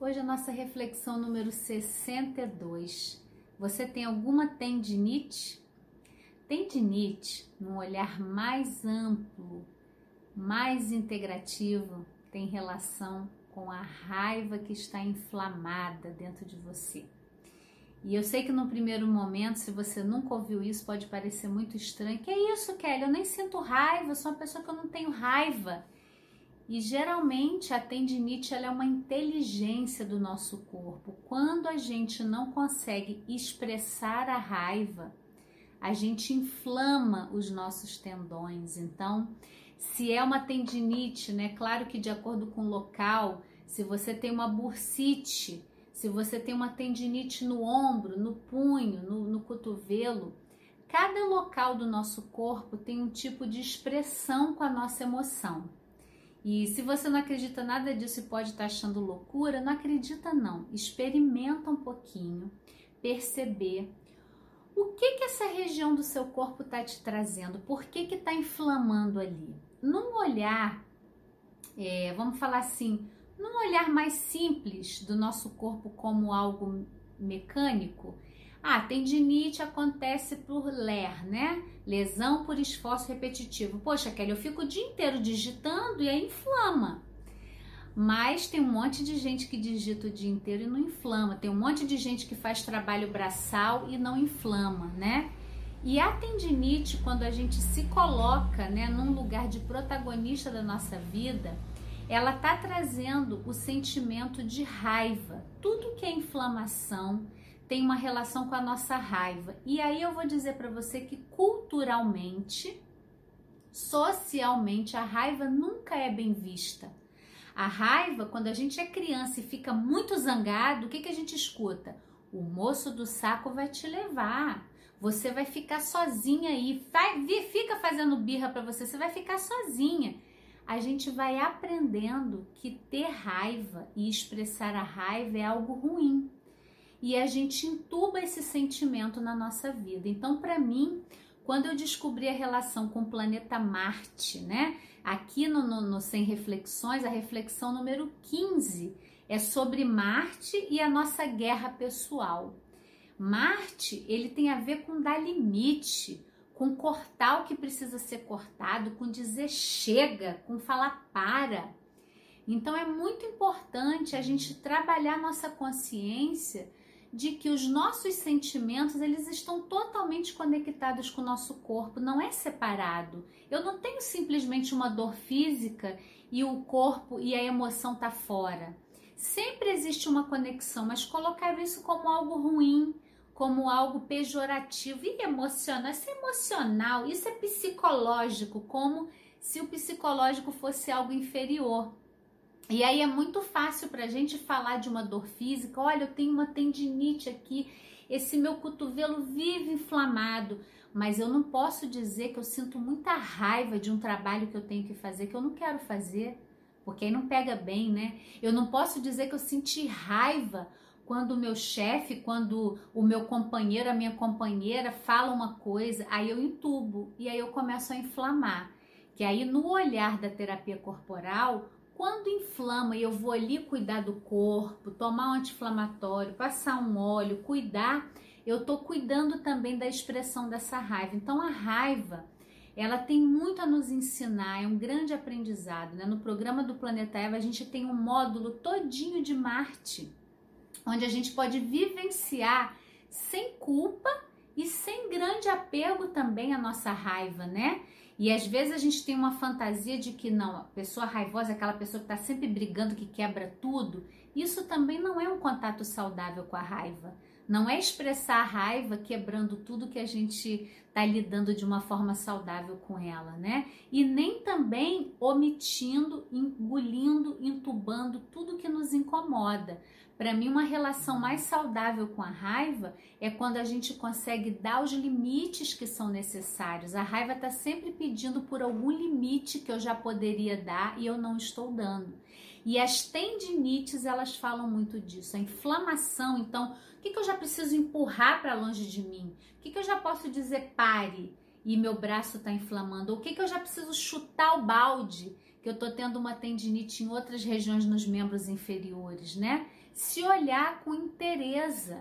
Hoje a nossa reflexão número 62. Você tem alguma tendinite? Tendinite, num olhar mais amplo, mais integrativo, tem relação com a raiva que está inflamada dentro de você. E eu sei que no primeiro momento, se você nunca ouviu isso, pode parecer muito estranho. Que é isso, Kelly? Eu nem sinto raiva, eu sou uma pessoa que eu não tenho raiva. E geralmente a tendinite é uma inteligência do nosso corpo. Quando a gente não consegue expressar a raiva, a gente inflama os nossos tendões. Então, se é uma tendinite, né? Claro que de acordo com o local, se você tem uma bursite, se você tem uma tendinite no ombro, no punho, no, no cotovelo, cada local do nosso corpo tem um tipo de expressão com a nossa emoção. E se você não acredita nada disso e pode estar achando loucura, não acredita não. Experimenta um pouquinho, perceber o que que essa região do seu corpo está te trazendo, por que que está inflamando ali. Num olhar, é, vamos falar assim, num olhar mais simples do nosso corpo como algo mecânico, ah, tendinite acontece por LER, né? Lesão por esforço repetitivo. Poxa, Kelly, eu fico o dia inteiro digitando e aí inflama. Mas tem um monte de gente que digita o dia inteiro e não inflama. Tem um monte de gente que faz trabalho braçal e não inflama, né? E a tendinite, quando a gente se coloca, né, num lugar de protagonista da nossa vida, ela tá trazendo o sentimento de raiva. Tudo que é inflamação tem uma relação com a nossa raiva. E aí eu vou dizer para você que culturalmente, socialmente, a raiva nunca é bem vista. A raiva, quando a gente é criança e fica muito zangado, o que, que a gente escuta? O moço do saco vai te levar. Você vai ficar sozinha aí. Vai, fica fazendo birra para você, você vai ficar sozinha a gente vai aprendendo que ter raiva e expressar a raiva é algo ruim. E a gente entuba esse sentimento na nossa vida. Então, para mim, quando eu descobri a relação com o planeta Marte, né? Aqui no, no, no Sem Reflexões, a reflexão número 15 é sobre Marte e a nossa guerra pessoal. Marte, ele tem a ver com dar limite, com cortar o que precisa ser cortado, com dizer chega, com falar para. Então é muito importante a gente trabalhar nossa consciência de que os nossos sentimentos eles estão totalmente conectados com o nosso corpo, não é separado. Eu não tenho simplesmente uma dor física e o corpo e a emoção tá fora. Sempre existe uma conexão, mas colocar isso como algo ruim, como algo pejorativo e emocional. Isso é emocional, isso é psicológico, como se o psicológico fosse algo inferior. E aí é muito fácil para a gente falar de uma dor física. Olha, eu tenho uma tendinite aqui, esse meu cotovelo vive inflamado, mas eu não posso dizer que eu sinto muita raiva de um trabalho que eu tenho que fazer que eu não quero fazer, porque aí não pega bem, né? Eu não posso dizer que eu senti raiva quando o meu chefe, quando o meu companheiro, a minha companheira fala uma coisa, aí eu entubo e aí eu começo a inflamar. Que aí no olhar da terapia corporal, quando inflama e eu vou ali cuidar do corpo, tomar um anti-inflamatório, passar um óleo, cuidar, eu tô cuidando também da expressão dessa raiva. Então a raiva, ela tem muito a nos ensinar, é um grande aprendizado, né? No programa do Planeta Eva a gente tem um módulo todinho de Marte onde a gente pode vivenciar sem culpa e sem grande apego também à nossa raiva, né? E às vezes a gente tem uma fantasia de que não, a pessoa raivosa é aquela pessoa que está sempre brigando, que quebra tudo. Isso também não é um contato saudável com a raiva. Não é expressar a raiva quebrando tudo que a gente está lidando de uma forma saudável com ela, né? E nem também omitindo, engolindo, entubando tudo que nos incomoda. Para mim, uma relação mais saudável com a raiva é quando a gente consegue dar os limites que são necessários. A raiva está sempre pedindo por algum limite que eu já poderia dar e eu não estou dando. E as tendinites, elas falam muito disso. A inflamação, então, o que, que eu já preciso empurrar para longe de mim? O que, que eu já posso dizer pare e meu braço está inflamando? O que, que eu já preciso chutar o balde que eu tô tendo uma tendinite em outras regiões nos membros inferiores, né? Se olhar com interesse,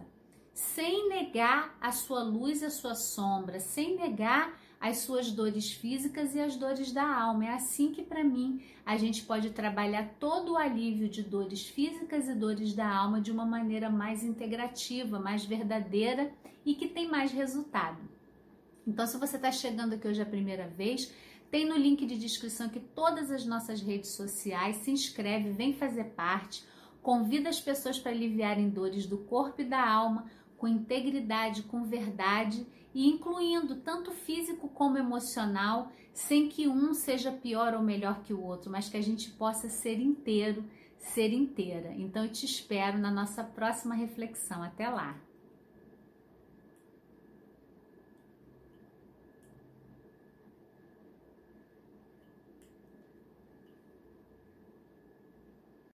sem negar a sua luz e a sua sombra, sem negar as suas dores físicas e as dores da alma. É assim que, para mim, a gente pode trabalhar todo o alívio de dores físicas e dores da alma de uma maneira mais integrativa, mais verdadeira e que tem mais resultado. Então, se você está chegando aqui hoje a primeira vez, tem no link de descrição aqui todas as nossas redes sociais. Se inscreve, vem fazer parte. Convida as pessoas para aliviarem dores do corpo e da alma com integridade, com verdade e incluindo tanto físico como emocional, sem que um seja pior ou melhor que o outro, mas que a gente possa ser inteiro, ser inteira. Então eu te espero na nossa próxima reflexão. Até lá!